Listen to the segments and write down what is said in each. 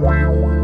Wow.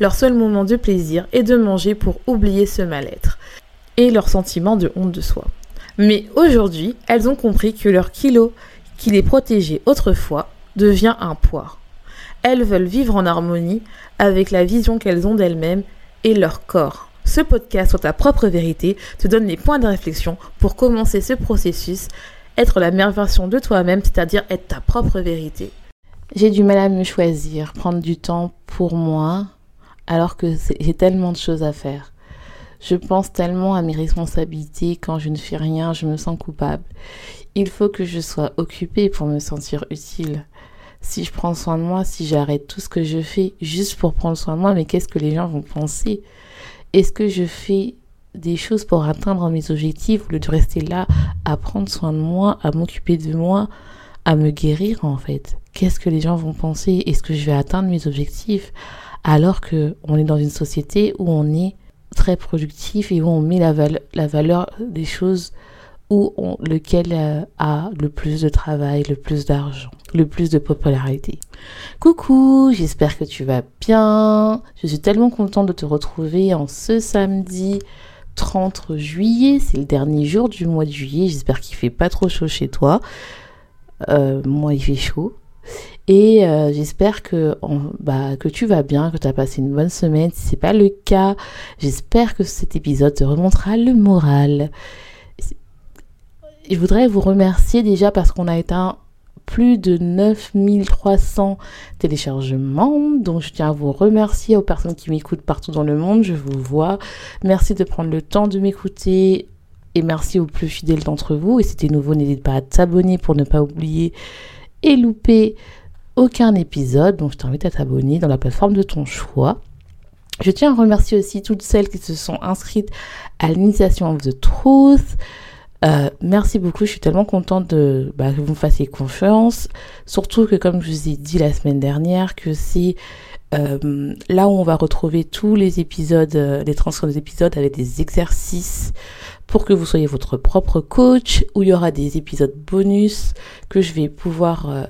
Leur seul moment de plaisir est de manger pour oublier ce mal-être et leur sentiment de honte de soi. Mais aujourd'hui, elles ont compris que leur kilo qui les protégeait autrefois devient un poids. Elles veulent vivre en harmonie avec la vision qu'elles ont d'elles-mêmes et leur corps. Ce podcast sur ta propre vérité te donne les points de réflexion pour commencer ce processus, être la meilleure version de toi-même, c'est-à-dire être ta propre vérité. J'ai du mal à me choisir, prendre du temps pour moi, alors que j'ai tellement de choses à faire. Je pense tellement à mes responsabilités. Quand je ne fais rien, je me sens coupable. Il faut que je sois occupée pour me sentir utile. Si je prends soin de moi, si j'arrête tout ce que je fais juste pour prendre soin de moi, mais qu'est-ce que les gens vont penser? Est-ce que je fais des choses pour atteindre mes objectifs au lieu de rester là à prendre soin de moi, à m'occuper de moi, à me guérir en fait? Qu'est-ce que les gens vont penser? Est-ce que je vais atteindre mes objectifs? Alors que on est dans une société où on est très productif et où on met la, valeur des choses où lequel euh, a le plus de travail, le plus d'argent, le plus de popularité. Coucou, j'espère que tu vas bien. Je suis tellement contente de te retrouver en ce samedi 30 juillet. C'est le dernier jour du mois de juillet. J'espère qu'il fait pas trop chaud chez toi. Euh, moi, il fait chaud. Et euh, j'espère que, bah, que tu vas bien, que tu as passé une bonne semaine. Si c'est pas le cas, j'espère que cet épisode te remontera le moral. Je voudrais vous remercier déjà parce qu'on a éteint plus de 9300 téléchargements. Donc je tiens à vous remercier aux personnes qui m'écoutent partout dans le monde. Je vous vois. Merci de prendre le temps de m'écouter. Et merci aux plus fidèles d'entre vous. Et si tu es nouveau, n'hésite pas à t'abonner pour ne pas oublier et louper aucun épisode. Donc je t'invite à t'abonner dans la plateforme de ton choix. Je tiens à remercier aussi toutes celles qui se sont inscrites à l'initiation of the truth. Euh, merci beaucoup, je suis tellement contente de bah, que vous me fassiez confiance. Surtout que comme je vous ai dit la semaine dernière, que c'est euh, là où on va retrouver tous les épisodes, euh, les transcriptions des épisodes avec des exercices pour que vous soyez votre propre coach, où il y aura des épisodes bonus que je vais pouvoir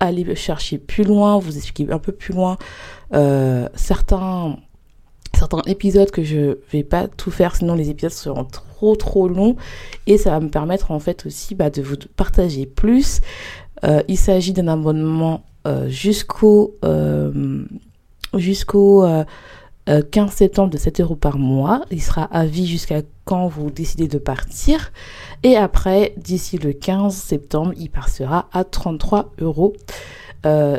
aller chercher plus loin, vous expliquer un peu plus loin euh, certains certains épisodes que je vais pas tout faire sinon les épisodes seront trop trop longs. Et ça va me permettre en fait aussi bah, de vous partager plus. Euh, il s'agit d'un abonnement euh, jusqu'au jusqu'au 15 septembre de 7 euros par mois il sera à vie jusqu'à quand vous décidez de partir. Et après, d'ici le 15 septembre, il passera à 33 euros. Euh,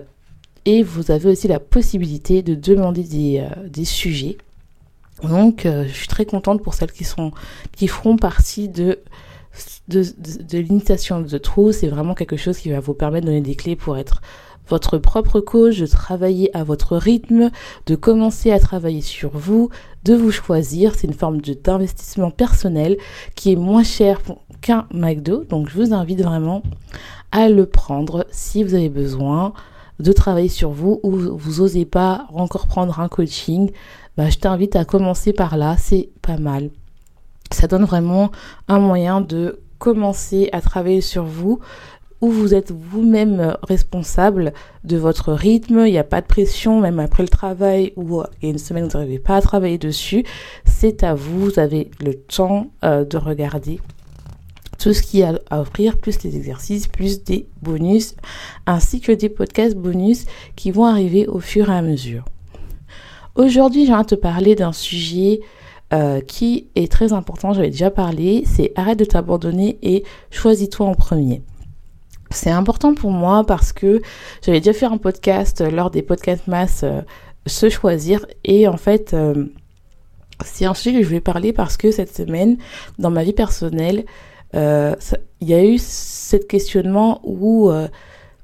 et vous avez aussi la possibilité de demander des, euh, des sujets. Donc, euh, je suis très contente pour celles qui sont qui feront partie de de, de, de l'initiation de trou. C'est vraiment quelque chose qui va vous permettre de donner des clés pour être votre propre coach, de travailler à votre rythme, de commencer à travailler sur vous, de vous choisir. C'est une forme d'investissement personnel qui est moins cher qu'un McDo. Donc je vous invite vraiment à le prendre si vous avez besoin de travailler sur vous ou vous osez pas encore prendre un coaching. Bah, je t'invite à commencer par là, c'est pas mal. Ça donne vraiment un moyen de commencer à travailler sur vous, vous êtes vous-même responsable de votre rythme, il n'y a pas de pression, même après le travail ou il y a une semaine vous n'arrivez pas à travailler dessus, c'est à vous, vous avez le temps euh, de regarder tout ce qu'il y a à offrir, plus les exercices, plus des bonus, ainsi que des podcasts bonus qui vont arriver au fur et à mesure. Aujourd'hui, j'ai envie de te parler d'un sujet euh, qui est très important, j'avais déjà parlé, c'est arrête de t'abandonner et choisis-toi en premier. C'est important pour moi parce que j'avais déjà fait un podcast euh, lors des podcasts masse euh, se choisir et en fait euh, c'est un sujet que je voulais parler parce que cette semaine dans ma vie personnelle il y a eu cette questionnement où,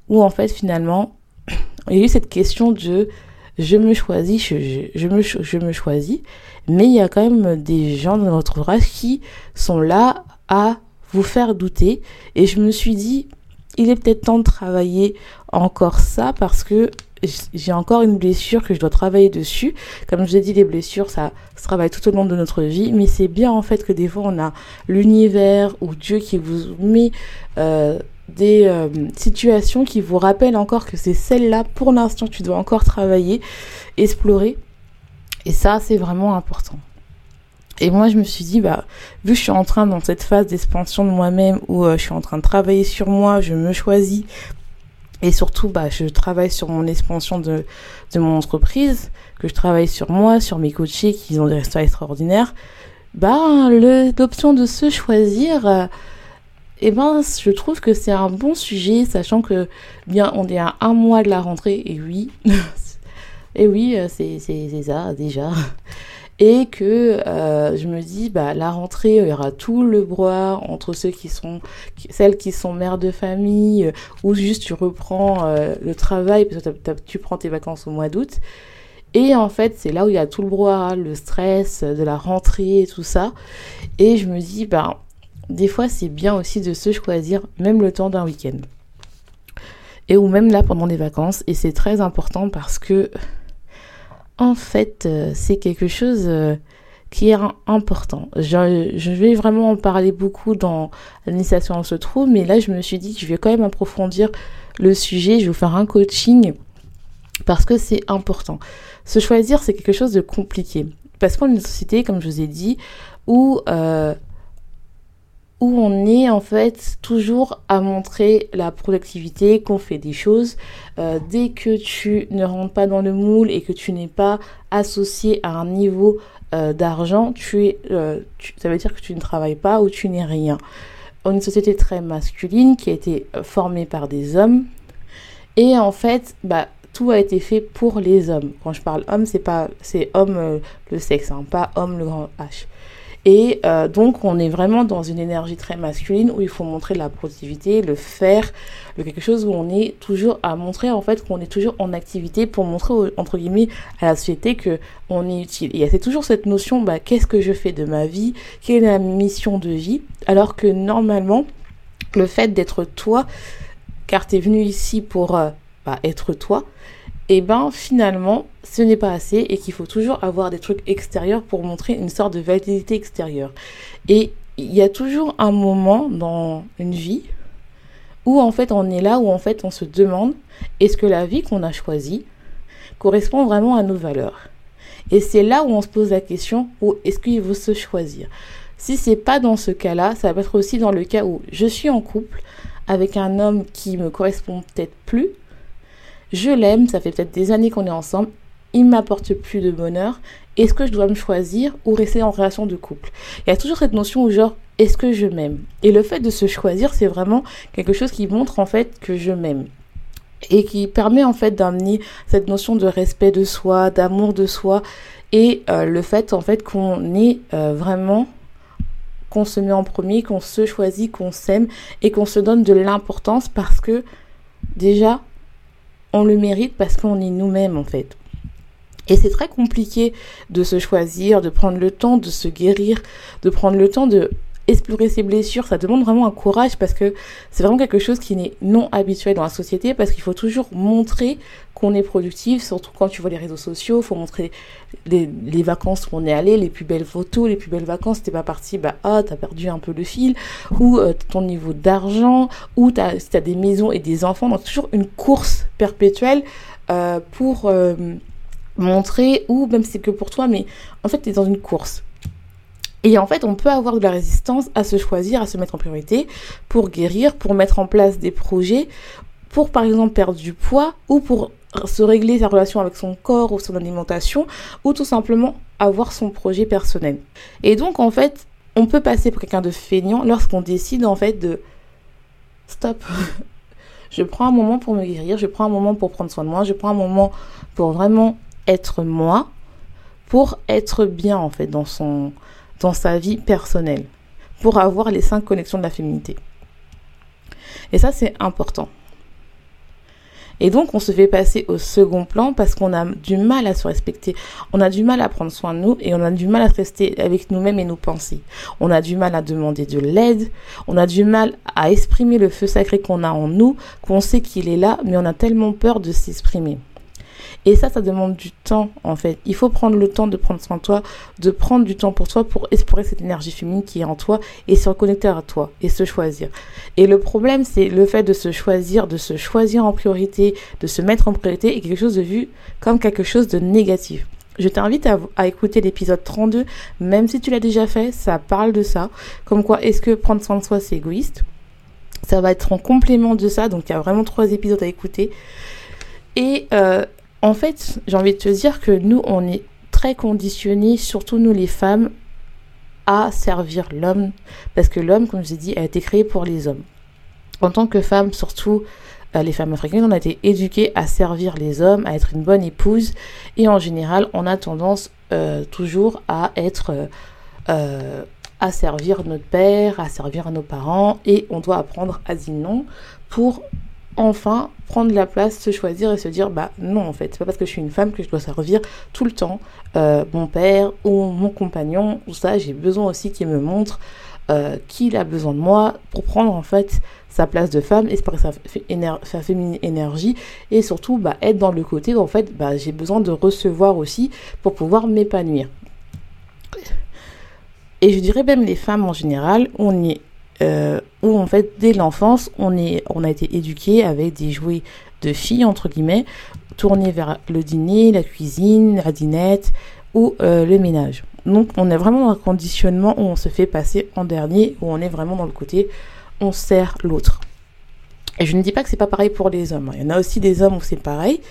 où en fait finalement, il y a eu cette question de je me choisis, je, je, me, je me choisis, mais il y a quand même des gens dans notre entourage qui sont là à vous faire douter. Et je me suis dit, il est peut-être temps de travailler encore ça parce que j'ai encore une blessure que je dois travailler dessus. Comme je vous ai dit, les blessures, ça se travaille tout au long de notre vie, mais c'est bien en fait que des fois on a l'univers ou Dieu qui vous met euh, des euh, situations qui vous rappellent encore que c'est celle-là pour l'instant tu dois encore travailler, explorer. Et ça, c'est vraiment important. Et moi, je me suis dit, bah, vu que je suis en train dans cette phase d'expansion de moi-même où euh, je suis en train de travailler sur moi, je me choisis et surtout, bah, je travaille sur mon expansion de, mon entreprise, que je travaille sur moi, sur mes coachés qui ont des résultats extraordinaires. Bah, l'option de se choisir, euh, eh ben, je trouve que c'est un bon sujet, sachant que, bien, on est à un mois de la rentrée, et oui, et oui, euh, c'est ça, déjà et que euh, je me dis bah la rentrée il y aura tout le brouhaha entre celles qui sont mères de famille euh, ou juste tu reprends euh, le travail parce que tu prends tes vacances au mois d'août. Et en fait c'est là où il y a tout le brouhaha le stress de la rentrée et tout ça. Et je me dis bah des fois c'est bien aussi de se choisir même le temps d'un week-end. Et ou même là pendant les vacances. Et c'est très important parce que en fait, euh, c'est quelque chose euh, qui est important. Je, vais vraiment en parler beaucoup dans l'initiation on se trouve, mais là je me suis dit que je vais quand même approfondir le sujet, je vais vous faire un coaching parce que c'est important. Se choisir, c'est quelque chose de compliqué. Parce qu'on est une société, comme je vous ai dit, où euh, où on est en fait toujours à montrer la productivité, qu'on fait des choses. Euh, dès que tu ne rentres pas dans le moule et que tu n'es pas associé à un niveau euh, d'argent, euh, ça veut dire que tu ne travailles pas ou tu n'es rien. On est une société très masculine qui a été formée par des hommes et en fait, bah tout a été fait pour les hommes. Quand je parle homme, c'est pas c'est homme le sexe, hein, pas homme le grand H. Et euh, donc, on est vraiment dans une énergie très masculine où il faut montrer la productivité, le faire, le quelque chose où on est toujours à montrer en fait qu'on est toujours en activité pour montrer entre guillemets à la société que on est utile. Et c'est toujours cette notion, bah, qu'est-ce que je fais de ma vie, quelle est la mission de vie, alors que normalement, le fait d'être toi, car tu venu ici pour euh, bah, être toi, et eh ben finalement ce n'est pas assez et qu'il faut toujours avoir des trucs extérieurs pour montrer une sorte de validité extérieure. Et il y a toujours un moment dans une vie où en fait on est là où en fait on se demande est-ce que la vie qu'on a choisie correspond vraiment à nos valeurs? Et c'est là où on se pose la question où est-ce qu'il faut se choisir? Si c'est pas dans ce cas-là, ça va être aussi dans le cas où je suis en couple avec un homme qui me correspond peut-être plus je l'aime, ça fait peut-être des années qu'on est ensemble, il m'apporte plus de bonheur. Est-ce que je dois me choisir ou rester en relation de couple? Il y a toujours cette notion où genre est-ce que je m'aime? Et le fait de se choisir, c'est vraiment quelque chose qui montre en fait que je m'aime et qui permet en fait d'amener cette notion de respect de soi, d'amour de soi et euh, le fait en fait qu'on est euh, vraiment qu'on se met en premier, qu'on se choisit, qu'on s'aime et qu'on se donne de l'importance parce que déjà on le mérite parce qu'on est nous-mêmes en fait. Et c'est très compliqué de se choisir, de prendre le temps de se guérir, de prendre le temps de explorer ses blessures, ça demande vraiment un courage parce que c'est vraiment quelque chose qui n'est non habituel dans la société parce qu'il faut toujours montrer qu'on est productif, surtout quand tu vois les réseaux sociaux, il faut montrer les, vacances où on est allé, les plus belles photos, les plus belles vacances, t'es pas parti, bah ah, t'as perdu un peu le fil, ou euh, ton niveau d'argent, ou t'as, t'as des maisons et des enfants, donc toujours une course perpétuelle euh, pour euh, montrer, ou même si c'est que pour toi, mais en fait t'es dans une course. Et en fait, on peut avoir de la résistance à se choisir, à se mettre en priorité pour guérir, pour mettre en place des projets, pour par exemple perdre du poids ou pour se régler sa relation avec son corps ou son alimentation ou tout simplement avoir son projet personnel. Et donc en fait, on peut passer pour quelqu'un de feignant lorsqu'on décide en fait de stop. je prends un moment pour me guérir, je prends un moment pour prendre soin de moi, je prends un moment pour vraiment être moi, pour être bien en fait dans son dans sa vie personnelle. pour avoir les cinq connexions de la féminité. Et ça, c'est important. Et donc, on se fait passer au second plan parce qu'on a du mal à se respecter. On a du mal à prendre soin de nous et on a du mal à rester avec nous-mêmes et nos pensées. On a du mal à demander de l'aide. On a du mal à exprimer le feu sacré qu'on a en nous, qu'on sait qu'il est là, mais on a tellement peur de s'exprimer. Et ça, ça demande du temps, en fait. Il faut prendre le temps de prendre soin de toi, de prendre du temps pour toi, pour explorer cette énergie féminine qui est en toi et se reconnecter à toi et se choisir. Et le problème, c'est le fait de se choisir, de se choisir en priorité, de se mettre en priorité est quelque chose de vu comme quelque chose de négatif. Je t'invite à, écouter l'épisode 32, même si tu l'as déjà fait, ça parle de ça. Comme quoi, est-ce que prendre soin de soi, c'est égoïste? Ça va être en complément de ça, donc il y a vraiment trois épisodes à écouter. Et euh, en fait, j'ai envie de te dire que nous, on est très conditionnés, surtout nous les femmes, à servir l'homme. Parce que l'homme, comme je vous ai dit, a été créé pour les hommes. En tant que femme, surtout euh, les femmes africaines, on a été éduquées à servir les hommes, à être une bonne épouse. Et en général, on a tendance euh, toujours à être... Euh, à servir notre père, à servir nos parents, et on doit apprendre à dire non pour enfin prendre la place, se choisir et se dire bah non en fait, c'est pas parce que je suis une femme que je dois servir tout le temps euh, mon père ou mon compagnon ou ça, j'ai besoin aussi qu'il me montre euh, qu'il a besoin de moi pour prendre en fait sa place de femme, espérer sa, sa féminine énergie et surtout bah, être dans le côté où en fait bah, j'ai besoin de recevoir aussi pour pouvoir m'épanouir. Et je dirais même les femmes en général, on y est euh, où en fait dès l'enfance on est on a été éduqué avec des jouets de filles entre guillemets tournés vers le dîner, la cuisine, la dinette ou euh, le ménage. Donc on est vraiment dans un conditionnement où on se fait passer en dernier, où on est vraiment dans le côté on sert l'autre. Et je ne dis pas que c'est pas pareil pour les hommes. Hein. Il y en a aussi des hommes où c'est pareil.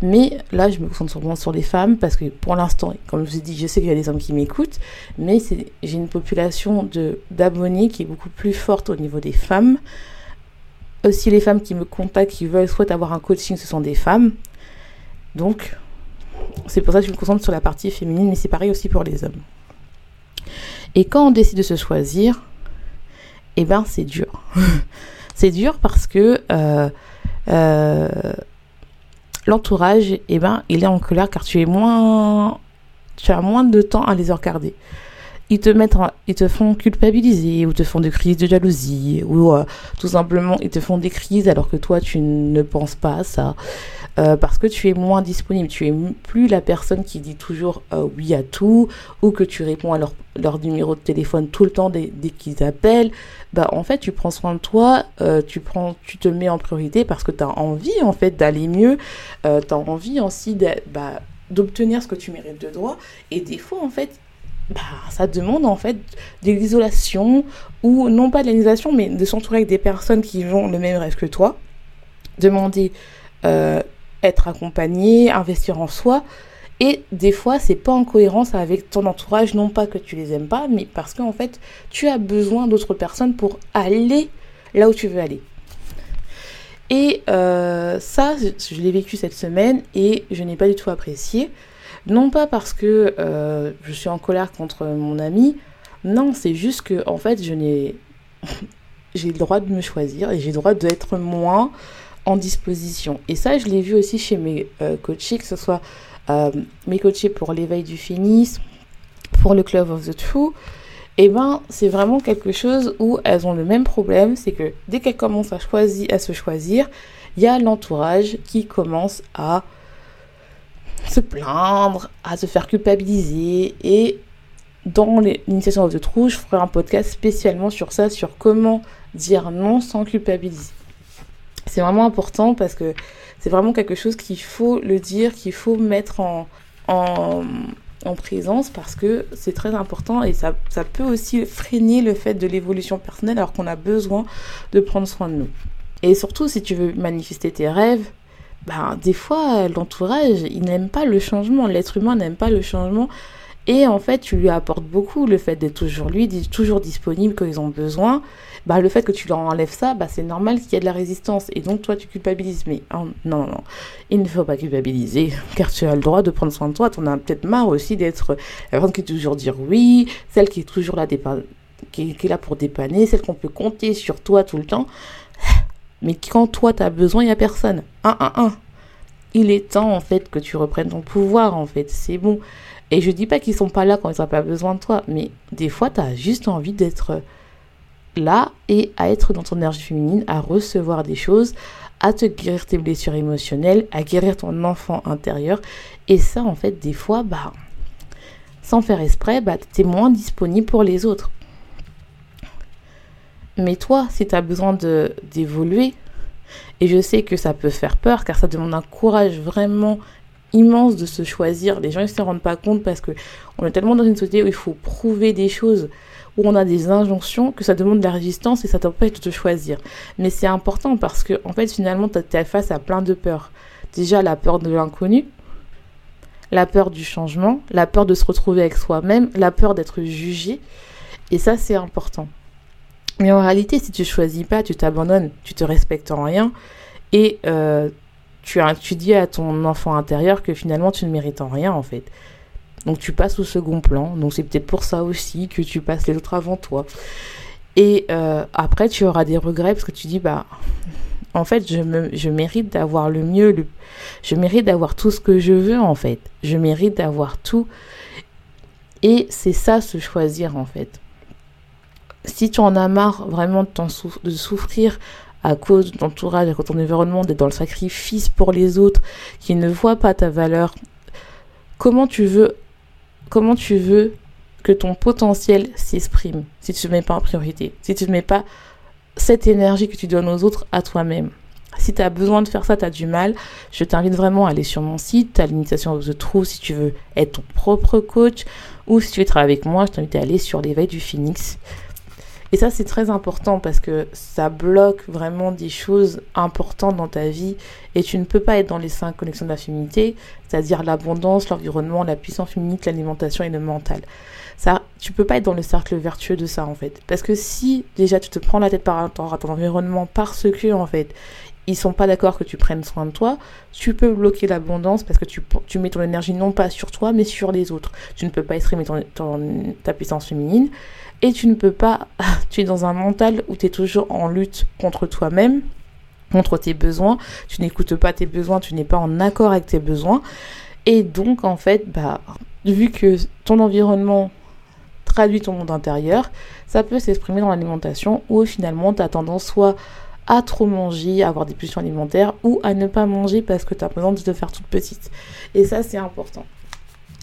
Mais là, je me concentre vraiment sur les femmes parce que pour l'instant, comme je vous ai dit, je sais qu'il y a des hommes qui m'écoutent, mais j'ai une population d'abonnés qui est beaucoup plus forte au niveau des femmes. Aussi, les femmes qui me contactent, qui veulent, souhaitent avoir un coaching, ce sont des femmes. Donc, c'est pour ça que je me concentre sur la partie féminine, mais c'est pareil aussi pour les hommes. Et quand on décide de se choisir, eh ben, c'est dur. C'est dur parce que euh, euh, l'entourage, eh ben, il est en colère car tu es moins, tu as moins de temps à les regarder. Ils te mettent, ils te font culpabiliser ou te font des crises de jalousie ou euh, tout simplement ils te font des crises alors que toi tu ne penses pas à ça. Euh, parce que tu es moins disponible. Tu es plus la personne qui dit toujours euh, oui à tout ou que tu réponds à leur, leur numéro de téléphone tout le temps dès, dès qu'ils appellent. Bah, en fait, tu prends soin de toi, euh, tu, prends, tu te mets en priorité parce que tu as envie en fait d'aller mieux, tu as envie aussi bah, d'obtenir ce que tu mérites de droit. Et des fois, en fait, bah, ça demande en fait de l'isolation ou non pas de l'isolation, mais de s'entourer avec des personnes qui vont le même rêve que toi. Demander être accompagné, investir en soi. Et des fois, c'est pas en cohérence avec ton entourage, non pas que tu les aimes pas, mais parce qu'en fait, tu as besoin d'autres personnes pour aller là où tu veux aller. Et euh, ça, je, l'ai vécu cette semaine et je n'ai pas du tout apprécié. Non pas parce que euh, je suis en colère contre mon ami, non, c'est juste que en fait, je n'ai j'ai le droit de me choisir et j'ai le droit d'être moins disposition. Et ça, je l'ai vu aussi chez mes euh, coachés, que ce soit euh, mes coachés pour l'éveil du féminisme, pour le Club of the True. Et eh ben, c'est vraiment quelque chose où elles ont le même problème, c'est que dès qu'elles commencent à, choisir, à se choisir, il y a l'entourage qui commence à se plaindre, à se faire culpabiliser. Et dans l'initiation of the True, je ferai un podcast spécialement sur ça, sur comment dire non sans culpabiliser. C'est vraiment important parce que c'est vraiment quelque chose qu'il faut le dire, qu'il faut mettre en, en, en, présence parce que c'est très important et ça, ça peut aussi freiner le fait de l'évolution personnelle alors qu'on a besoin de prendre soin de nous. Et surtout, si tu veux manifester tes rêves, ben, des fois, l'entourage, il n'aime pas le changement. L'être humain n'aime pas le changement. Et en fait, tu lui apportes beaucoup le fait d'être toujours lui, toujours disponible quand ils ont besoin. Bah, le fait que tu leur enlèves ça, bah, c'est normal qu'il y ait de la résistance. Et donc, toi, tu culpabilises. Mais oh, non, non, il ne faut pas culpabiliser, car tu as le droit de prendre soin de toi. Tu en as peut-être marre aussi d'être la personne qui est toujours dire oui, celle qui est toujours là qui, est là pour dépanner, celle qu'on peut compter sur toi tout le temps. Mais quand toi, tu as besoin, il n'y a personne. Un, un, un. Il est temps, en fait, que tu reprennes ton pouvoir, en fait. C'est bon. Et je dis pas qu'ils sont pas là quand ils n'ont pas besoin de toi, mais des fois, tu as juste envie d'être là et à être dans ton énergie féminine, à recevoir des choses, à te guérir tes blessures émotionnelles, à guérir ton enfant intérieur. Et ça, en fait, des fois, bah, sans faire exprès, bah, tu es moins disponible pour les autres. Mais toi, si tu as besoin d'évoluer, et je sais que ça peut faire peur, car ça demande un courage vraiment immense de se choisir. Les gens ne se rendent pas compte parce que on est tellement dans une société où il faut prouver des choses, où on a des injonctions, que ça demande de la résistance et ça t'empêche de te choisir. Mais c'est important parce que, en fait, finalement, tu es face à plein de peurs. Déjà, la peur de l'inconnu, la peur du changement, la peur de se retrouver avec soi-même, la peur d'être jugé. Et ça, c'est important. Mais en réalité, si tu choisis pas, tu t'abandonnes, tu te respectes en rien et euh, tu, tu dis à ton enfant intérieur que finalement tu ne mérites en rien en fait. Donc tu passes au second plan. Donc c'est peut-être pour ça aussi que tu passes les autres avant toi. Et euh, après tu auras des regrets parce que tu dis bah en fait je, me, je mérite d'avoir le mieux, je mérite d'avoir tout ce que je veux en fait. Je mérite d'avoir tout. Et c'est ça se choisir en fait. Si tu en as marre vraiment de souffrir à cause de ton entourage, à cause de ton environnement, d'être dans le sacrifice pour les autres, qui ne voient pas ta valeur, comment tu veux comment tu veux que ton potentiel s'exprime si tu ne mets pas en priorité, si tu ne mets pas cette énergie que tu donnes aux autres à toi-même? Si tu as besoin de faire ça, tu as du mal, je t'invite vraiment à aller sur mon site, à l'initiation de The True si tu veux être ton propre coach, ou si tu veux travailler avec moi, je t'invite à aller sur l'éveil du phoenix. Et ça, c'est très important parce que ça bloque vraiment des choses importantes dans ta vie et tu ne peux pas être dans les cinq connexions de la féminité, c'est-à-dire l'abondance, l'environnement, la puissance féminine, l'alimentation et le mental. Ça, tu peux pas être dans le cercle vertueux de ça en fait. Parce que si déjà tu te prends la tête par rapport à ton environnement parce que en fait ils sont pas d'accord que tu prennes soin de toi, tu peux bloquer l'abondance parce que tu, mets ton énergie non pas sur toi mais sur les autres. Tu ne peux pas exprimer ton, ta puissance féminine et tu ne peux pas, tu es dans un mental où tu es toujours en lutte contre toi-même, contre tes besoins, tu n'écoutes pas tes besoins, tu n'es pas en accord avec tes besoins. Et donc, en fait, bah, vu que ton environnement traduit ton monde intérieur, ça peut s'exprimer dans l'alimentation où finalement tu as tendance soit à trop manger, à avoir des pulsions alimentaires ou à ne pas manger parce que tu as besoin de te faire toute petite. Et ça, c'est important.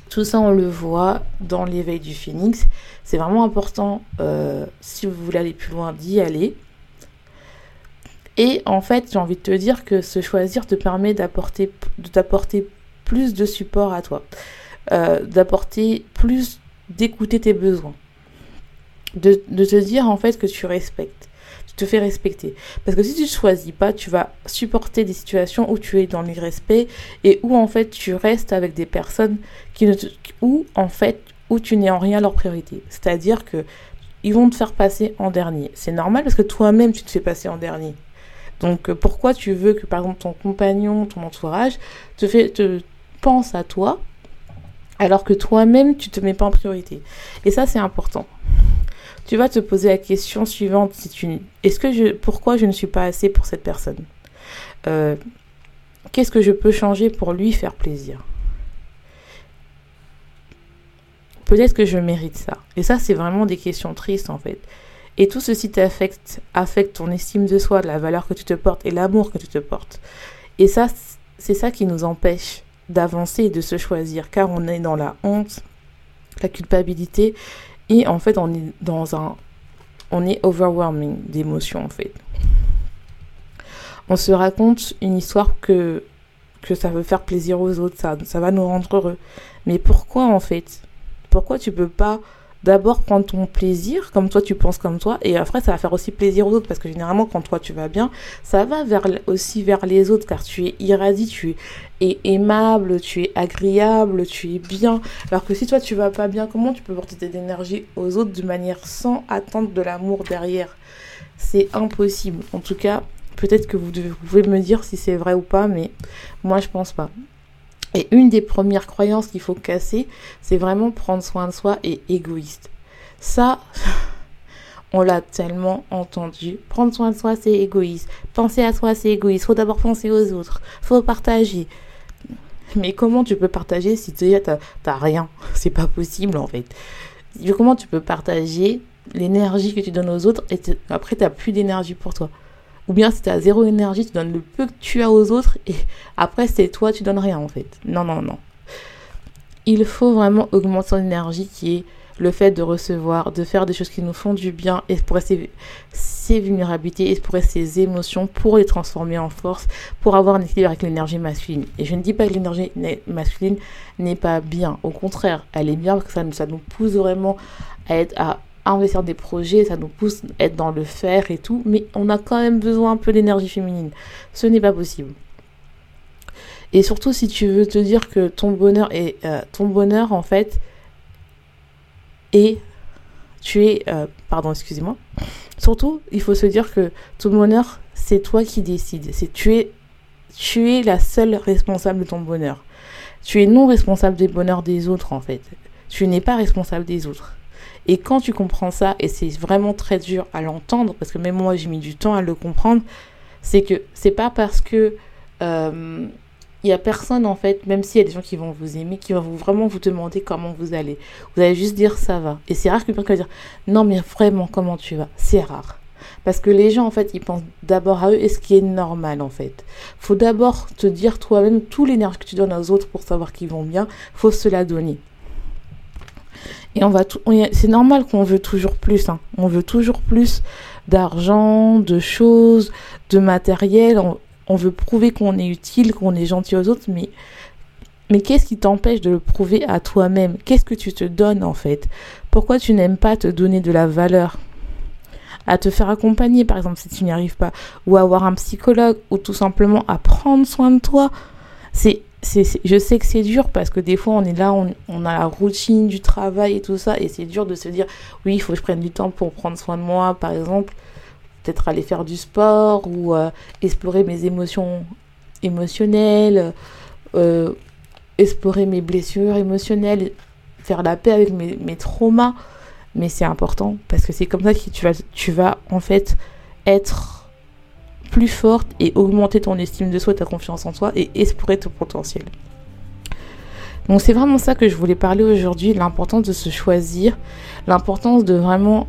Tout ça, on le voit dans l'éveil du phénix. C'est vraiment important, euh, si vous voulez aller plus loin, d'y aller. Et en fait, j'ai envie de te dire que ce choisir te permet d'apporter, de t'apporter plus de support à toi, euh, d'apporter plus, d'écouter tes besoins, de, te dire en fait que tu respectes te fais respecter. Parce que si tu ne choisis pas, tu vas supporter des situations où tu es dans l'irrespect et où en fait tu restes avec des personnes ne où en fait où tu n'es en rien leur priorité. C'est-à-dire que ils vont te faire passer en dernier. C'est normal parce que toi-même tu te fais passer en dernier. Donc euh, pourquoi tu veux que par exemple ton compagnon, ton entourage te fait te pense à toi alors que toi-même tu te mets pas en priorité? Et ça c'est important tu vas te poser la question suivante est-ce que je pourquoi je ne suis pas assez pour cette personne? Euh, qu'est-ce que je peux changer pour lui faire plaisir? Peut-être que je mérite ça et ça c'est vraiment des questions tristes en fait et tout ceci t'affecte affecte ton estime de soi la valeur que tu te portes et l'amour que tu te portes et ça c'est ça qui nous empêche d'avancer et de se choisir car on est dans la honte la culpabilité et en fait, on est dans un. On est overwhelming d'émotions, en fait. On se raconte une histoire que, ça veut faire plaisir aux autres, ça va nous rendre heureux. Mais pourquoi, en fait Pourquoi tu peux pas d'abord prendre ton plaisir, comme toi tu penses comme toi, et après ça va faire aussi plaisir aux autres, parce que généralement quand toi tu vas bien, ça va vers, aussi vers les autres, car tu es irradié, tu es aimable, tu es agréable, tu es bien. Alors que si toi tu vas pas bien, comment tu peux porter tes énergies aux autres de manière sans attendre de l'amour derrière? C'est impossible. En tout cas, peut-être que vous, vous pouvez me dire si c'est vrai ou pas, mais moi je pense pas. Et une des premières croyances qu'il faut casser, c'est vraiment prendre soin de soi et égoïste. Ça, On l'a tellement entendu. Prendre soin de soi, c'est égoïste. Penser à soi, c'est égoïste. Faut d'abord penser aux autres. Faut partager. Mais comment tu peux partager si tu n'as rien? C'est pas possible en fait. Comment tu peux partager l'énergie que tu donnes aux autres et après tu n'as plus d'énergie pour toi? Ou bien si tu as zéro énergie, tu donnes le peu que tu as aux autres et après c'est toi, tu donnes rien en fait. Non, non, non. Il faut vraiment augmenter son énergie qui est le fait de recevoir, de faire des choses qui nous font du bien, explorer ses, ses vulnérabilités, explorer ses émotions pour les transformer en force, pour avoir un équilibre avec l'énergie masculine. Et je ne dis pas que l'énergie masculine n'est pas bien. Au contraire, elle est bien parce que ça, ça nous pousse vraiment à être à investir des projets, ça nous pousse à être dans le faire et tout, mais on a quand même besoin un peu d'énergie féminine. Ce n'est pas possible. Et surtout si tu veux te dire que ton bonheur est euh, ton bonheur en fait et tu es, euh, pardon, excusez-moi. Surtout, il faut se dire que ton bonheur, c'est toi qui décides. C'est tu es, tu es la seule responsable de ton bonheur. Tu es non responsable des bonheurs des autres, en fait. Tu n'es pas responsable des autres. Et quand tu comprends ça, et c'est vraiment très dur à l'entendre, parce que même moi j'ai mis du temps à le comprendre, c'est que c'est pas parce que euh, il y a personne en fait, même s'il y a des gens qui vont vous aimer, qui vont vraiment vous demander comment vous allez. Vous allez juste dire ça va. Et c'est rare que quelqu'un va dire non mais vraiment comment tu vas? C'est rare. Parce que les gens en fait ils pensent d'abord à eux et ce qui est normal en fait. Faut d'abord te dire toi-même tout l'énergie que tu donnes aux autres pour savoir qu'ils vont bien. Faut se la donner. C'est normal qu'on veut toujours plus. Hein. On veut toujours plus d'argent, de choses, de matériel. On veut prouver qu'on est utile, qu'on est gentil aux autres, mais, mais qu'est-ce qui t'empêche de le prouver à toi-même? Qu'est-ce que tu te donnes en fait? Pourquoi tu n'aimes pas te donner de la valeur? À te faire accompagner par exemple si tu n'y arrives pas. Ou avoir un psychologue ou tout simplement à prendre soin de toi. C'est je sais que c'est dur parce que des fois on est là, on, a la routine du travail et tout ça, et c'est dur de se dire oui, il faut que je prenne du temps pour prendre soin de moi, par exemple peut-être aller faire du sport ou euh, explorer mes émotions émotionnelles, euh, explorer mes blessures émotionnelles, faire la paix avec mes, mes traumas. Mais c'est important parce que c'est comme ça que tu vas, tu vas en fait être plus forte et augmenter ton estime de soi, ta confiance en soi et explorer ton potentiel. Donc c'est vraiment ça que je voulais parler aujourd'hui, l'importance de se choisir, l'importance de vraiment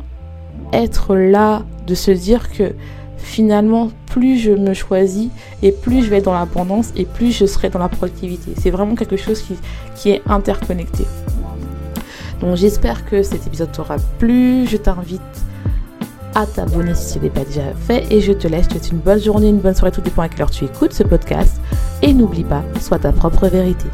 être là, de se dire que finalement, plus je me choisis et plus je vais dans l'abondance et plus je serai dans la productivité. C'est vraiment quelque chose qui, qui est interconnecté. Donc j'espère que cet épisode t'aura plu. Je t'invite à t'abonner si ce n'est pas déjà fait et je te laisse. Je te une bonne journée, une bonne soirée, tout dépend à quelle heure tu écoutes ce podcast. Et n'oublie pas, sois ta propre vérité.